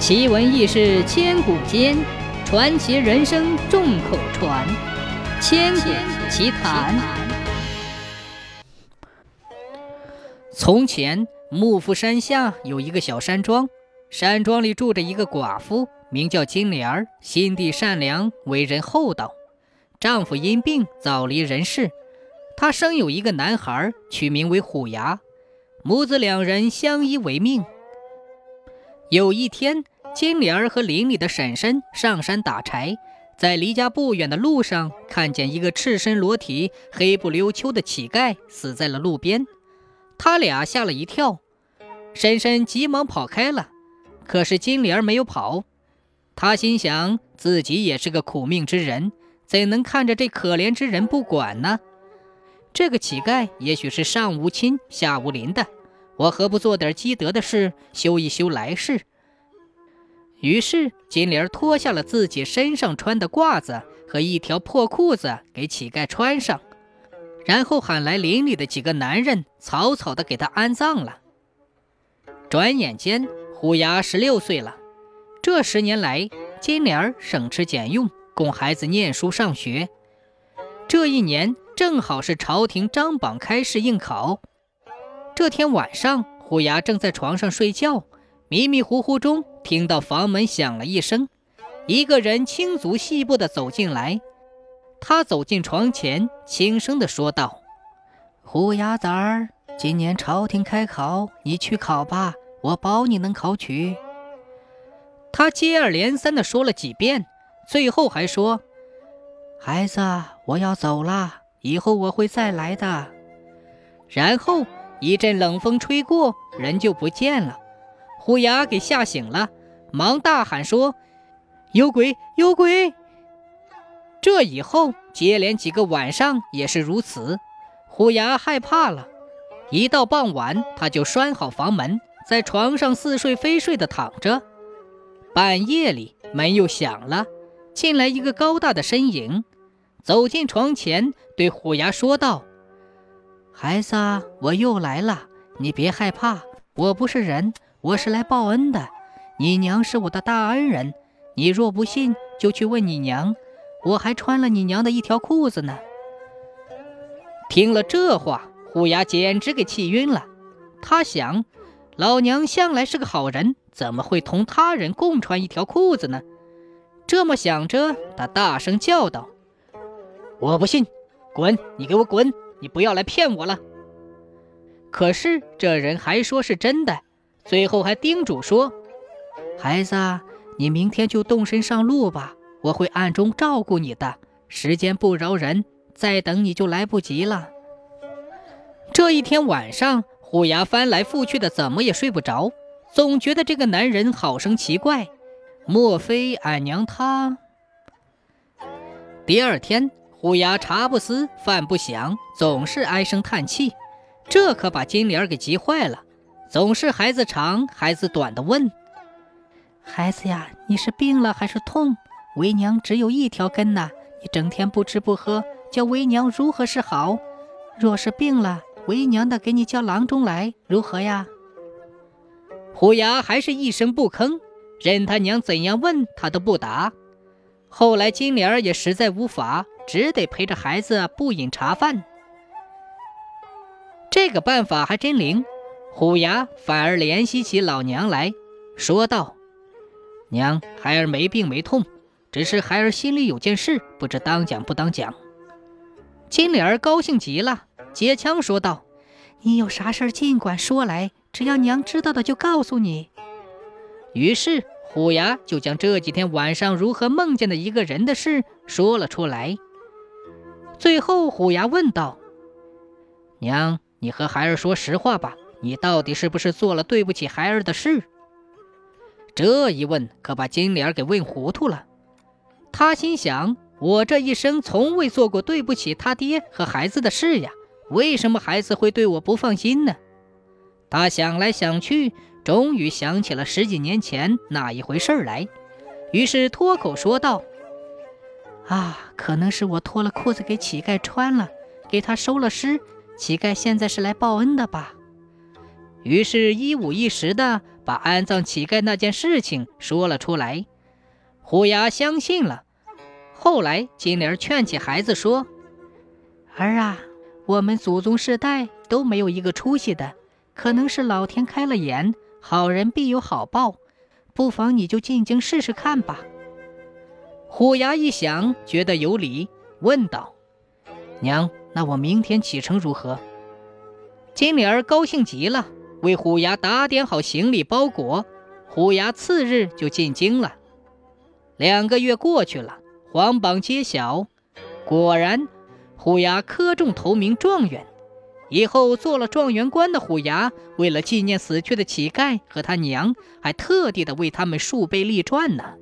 奇闻异事千古间，传奇人生众口传。千古奇谈。从前，幕府山下有一个小山庄，山庄里住着一个寡妇，名叫金莲儿，心地善良，为人厚道。丈夫因病早离人世，她生有一个男孩，取名为虎牙。母子两人相依为命。有一天，金莲儿和邻里的婶婶上山打柴，在离家不远的路上，看见一个赤身裸体、黑不溜秋的乞丐死在了路边，他俩吓了一跳。婶婶急忙跑开了，可是金莲儿没有跑。她心想，自己也是个苦命之人，怎能看着这可怜之人不管呢？这个乞丐也许是上无亲下无邻的，我何不做点积德的事，修一修来世？于是金莲脱下了自己身上穿的褂子和一条破裤子给乞丐穿上，然后喊来邻里的几个男人，草草的给他安葬了。转眼间，虎牙十六岁了。这十年来，金莲省吃俭用，供孩子念书上学。这一年。正好是朝廷张榜开试应考。这天晚上，虎牙正在床上睡觉，迷迷糊糊中听到房门响了一声，一个人轻足细步地走进来。他走进床前，轻声地说道：“虎牙子儿，今年朝廷开考，你去考吧，我保你能考取。”他接二连三地说了几遍，最后还说：“孩子，我要走了。”以后我会再来的。然后一阵冷风吹过，人就不见了。虎牙给吓醒了，忙大喊说：“有鬼，有鬼！”这以后接连几个晚上也是如此。虎牙害怕了，一到傍晚，他就拴好房门，在床上似睡非睡的躺着。半夜里门又响了，进来一个高大的身影。走进床前，对虎牙说道：“孩子，我又来了，你别害怕，我不是人，我是来报恩的。你娘是我的大恩人，你若不信，就去问你娘，我还穿了你娘的一条裤子呢。”听了这话，虎牙简直给气晕了。他想，老娘向来是个好人，怎么会同他人共穿一条裤子呢？这么想着，他大声叫道。我不信，滚！你给我滚！你不要来骗我了。可是这人还说是真的，最后还叮嘱说：“孩子，你明天就动身上路吧，我会暗中照顾你的。时间不饶人，再等你就来不及了。”这一天晚上，虎牙翻来覆去的，怎么也睡不着，总觉得这个男人好生奇怪。莫非俺娘她？第二天。虎牙茶不思饭不想，总是唉声叹气，这可把金莲给急坏了，总是孩子长孩子短的问：“孩子呀，你是病了还是痛？为娘只有一条根呐，你整天不吃不喝，叫为娘如何是好？若是病了，为娘的给你叫郎中来，如何呀？”虎牙还是一声不吭，任他娘怎样问他都不答。后来金莲儿也实在无法。只得陪着孩子不饮茶饭，这个办法还真灵。虎牙反而怜惜起老娘来说道：“娘，孩儿没病没痛，只是孩儿心里有件事，不知当讲不当讲。”金莲儿高兴极了，接腔说道：“你有啥事尽管说来，只要娘知道的就告诉你。”于是虎牙就将这几天晚上如何梦见的一个人的事说了出来。最后，虎牙问道：“娘，你和孩儿说实话吧，你到底是不是做了对不起孩儿的事？”这一问可把金莲给问糊涂了。他心想：“我这一生从未做过对不起他爹和孩子的事呀，为什么孩子会对我不放心呢？”他想来想去，终于想起了十几年前那一回事儿来，于是脱口说道。啊，可能是我脱了裤子给乞丐穿了，给他收了尸。乞丐现在是来报恩的吧？于是，一五一十的把安葬乞丐那件事情说了出来。虎牙相信了。后来，金莲劝起孩子说：“儿啊，我们祖宗世代都没有一个出息的，可能是老天开了眼，好人必有好报，不妨你就进京试试看吧。”虎牙一想，觉得有理，问道：“娘，那我明天启程如何？”金莲儿高兴极了，为虎牙打点好行李包裹。虎牙次日就进京了。两个月过去了，皇榜揭晓，果然，虎牙科中头名状元。以后做了状元官的虎牙，为了纪念死去的乞丐和他娘，还特地的为他们竖碑立传呢。